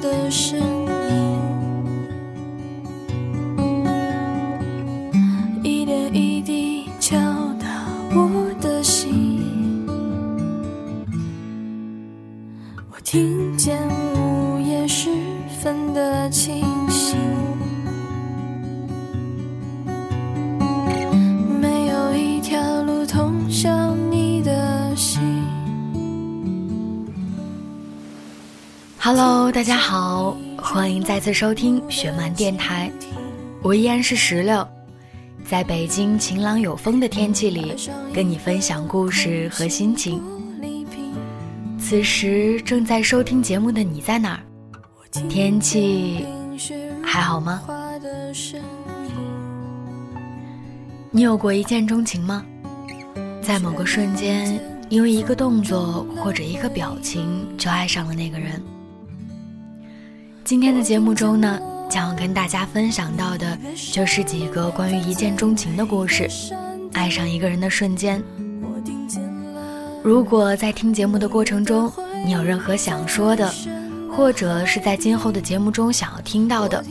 的声 Hello，大家好，欢迎再次收听雪漫电台，我依然是石榴，在北京晴朗有风的天气里，跟你分享故事和心情。此时正在收听节目的你在哪儿？天气还好吗？你有过一见钟情吗？在某个瞬间，因为一个动作或者一个表情就爱上了那个人。今天的节目中呢，将要跟大家分享到的就是几个关于一见钟情的故事，爱上一个人的瞬间。如果在听节目的过程中，你有任何想说的，或者是在今后的节目中想要听到的，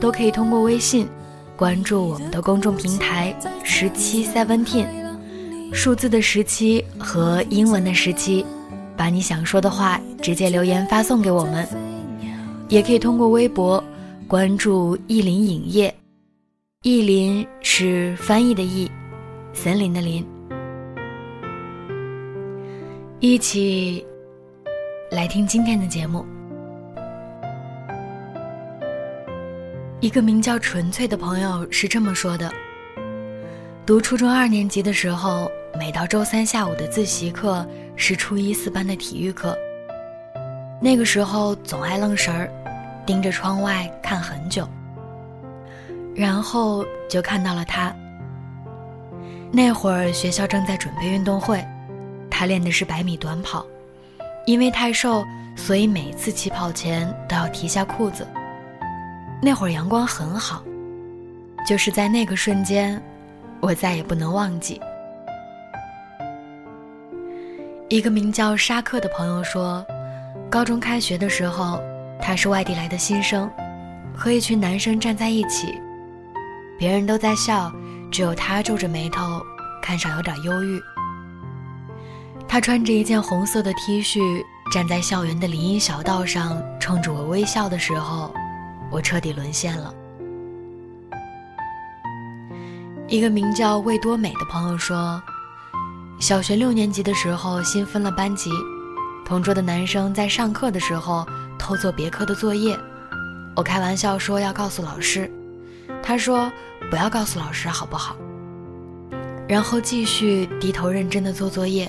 都可以通过微信关注我们的公众平台十七 seventeen，数字的十七和英文的十七，把你想说的话直接留言发送给我们。也可以通过微博关注意林影业，意林是翻译的意，森林的林。一起来听今天的节目。一个名叫纯粹的朋友是这么说的：读初中二年级的时候，每到周三下午的自习课是初一四班的体育课，那个时候总爱愣神儿。盯着窗外看很久，然后就看到了他。那会儿学校正在准备运动会，他练的是百米短跑，因为太瘦，所以每次起跑前都要提下裤子。那会儿阳光很好，就是在那个瞬间，我再也不能忘记。一个名叫沙克的朋友说，高中开学的时候。他是外地来的新生，和一群男生站在一起，别人都在笑，只有他皱着眉头，看上有点忧郁。他穿着一件红色的 T 恤，站在校园的林荫小道上，冲着我微笑的时候，我彻底沦陷了。一个名叫魏多美的朋友说，小学六年级的时候新分了班级，同桌的男生在上课的时候。偷做别科的作业，我开玩笑说要告诉老师，他说不要告诉老师好不好？然后继续低头认真的做作业。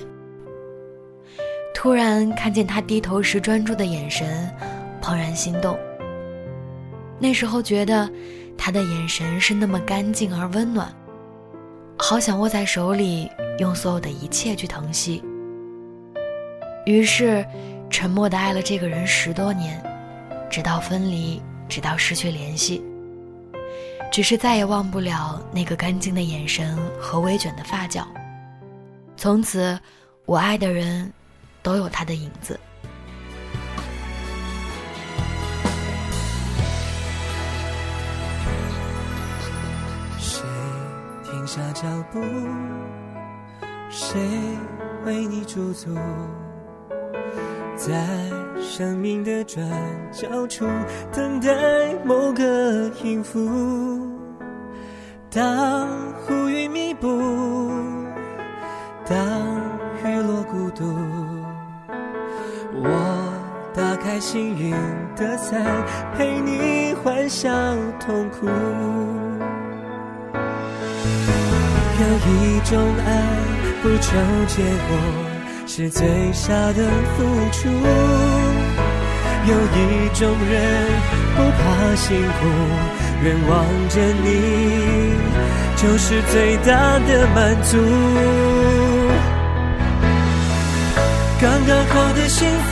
突然看见他低头时专注的眼神，怦然心动。那时候觉得他的眼神是那么干净而温暖，好想握在手里，用所有的一切去疼惜。于是。沉默的爱了这个人十多年，直到分离，直到失去联系。只是再也忘不了那个干净的眼神和微卷的发角。从此，我爱的人，都有他的影子。谁停下脚步？谁为你驻足？在生命的转角处等待某个音符。当乌云密布，当雨落孤独，我打开幸运的伞，陪你欢笑痛苦。有一种爱不求结果。是最傻的付出。有一种人不怕辛苦，愿望着你就是最大的满足。刚刚好的幸福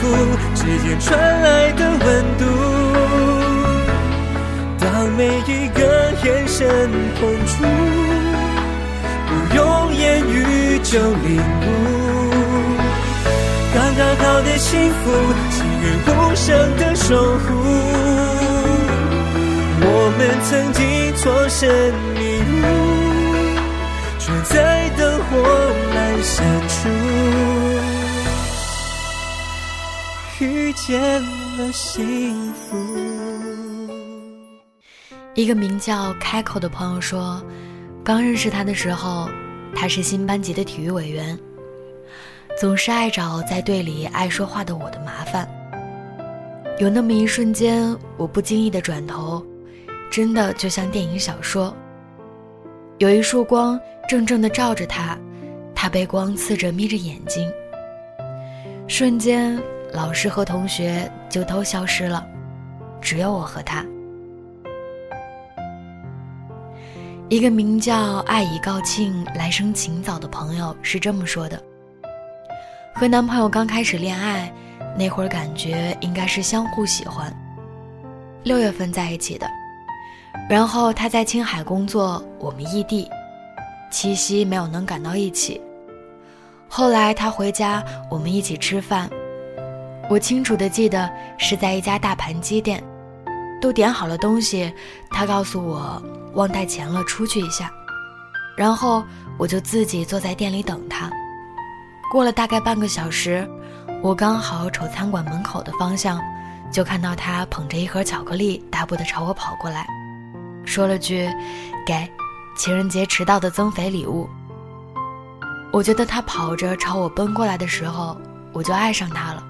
指尖传来的温度，当每一个眼神碰触，不用言语就领悟。刚刚好的幸福，给予无声的守护。我们曾经错身迷路，却在灯火阑珊处遇见了幸福。一个名叫开口的朋友说，刚认识他的时候，他是新班级的体育委员。总是爱找在队里爱说话的我的麻烦。有那么一瞬间，我不经意的转头，真的就像电影小说。有一束光正正的照着他，他被光刺着，眯着眼睛。瞬间，老师和同学就都消失了，只有我和他。一个名叫“爱已告罄，来生请早”的朋友是这么说的：和男朋友刚开始恋爱那会儿，感觉应该是相互喜欢。六月份在一起的，然后他在青海工作，我们异地，七夕没有能赶到一起。后来他回家，我们一起吃饭，我清楚的记得是在一家大盘鸡店，都点好了东西，他告诉我。忘带钱了，出去一下，然后我就自己坐在店里等他。过了大概半个小时，我刚好瞅餐馆门口的方向，就看到他捧着一盒巧克力，大步的朝我跑过来，说了句：“给，情人节迟到的增肥礼物。”我觉得他跑着朝我奔过来的时候，我就爱上他了，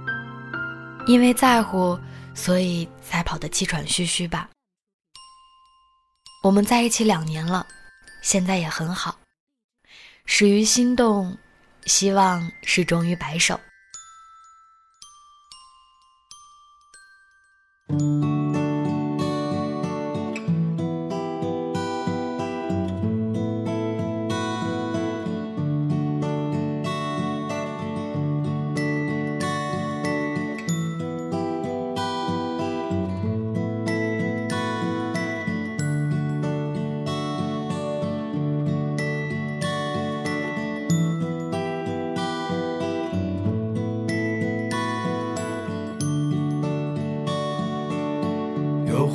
因为在乎，所以才跑得气喘吁吁吧。我们在一起两年了，现在也很好。始于心动，希望是终于白首。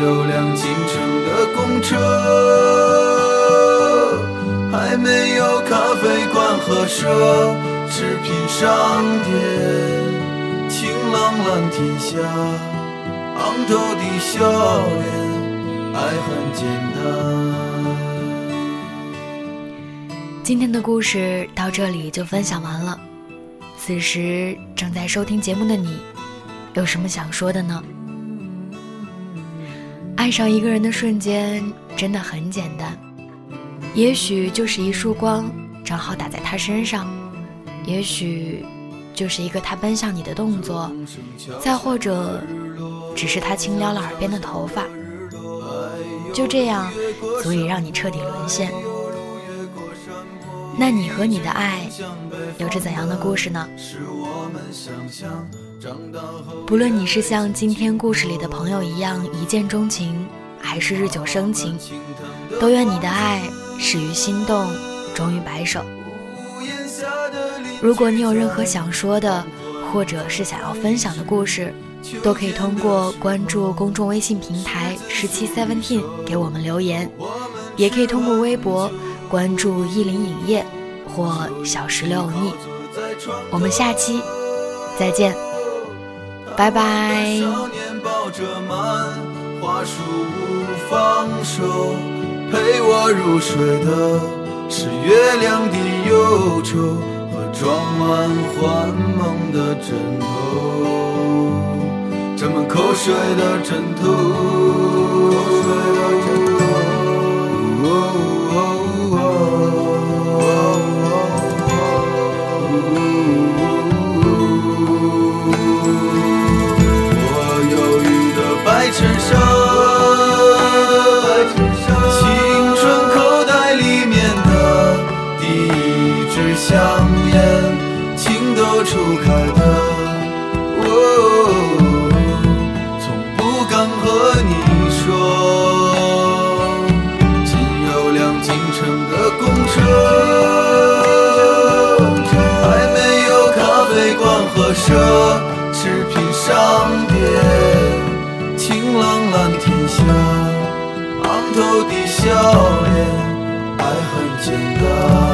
有辆进城的公车，还没有咖啡馆和奢侈品商店。晴朗蓝天下，昂头的笑脸，爱很简单。今天的故事到这里就分享完了。此时正在收听节目的你，有什么想说的呢？爱上一个人的瞬间真的很简单，也许就是一束光正好打在他身上，也许就是一个他奔向你的动作，再或者只是他轻撩了耳边的头发，就这样足以让你彻底沦陷。那你和你的爱有着怎样的故事呢？不论你是像今天故事里的朋友一样一见钟情，还是日久生情，都愿你的爱始于心动，终于白首。如果你有任何想说的，或者是想要分享的故事，都可以通过关注公众微信平台十七 seventeen 给我们留言，也可以通过微博。关注意林影业或小石榴腻，我们下期再见，拜拜。少年抱着满花束不放手，陪我入睡的是月亮的忧愁和装满幻梦的枕头，沾满口水的枕头。Ooh. 昂头的笑脸，爱很简单。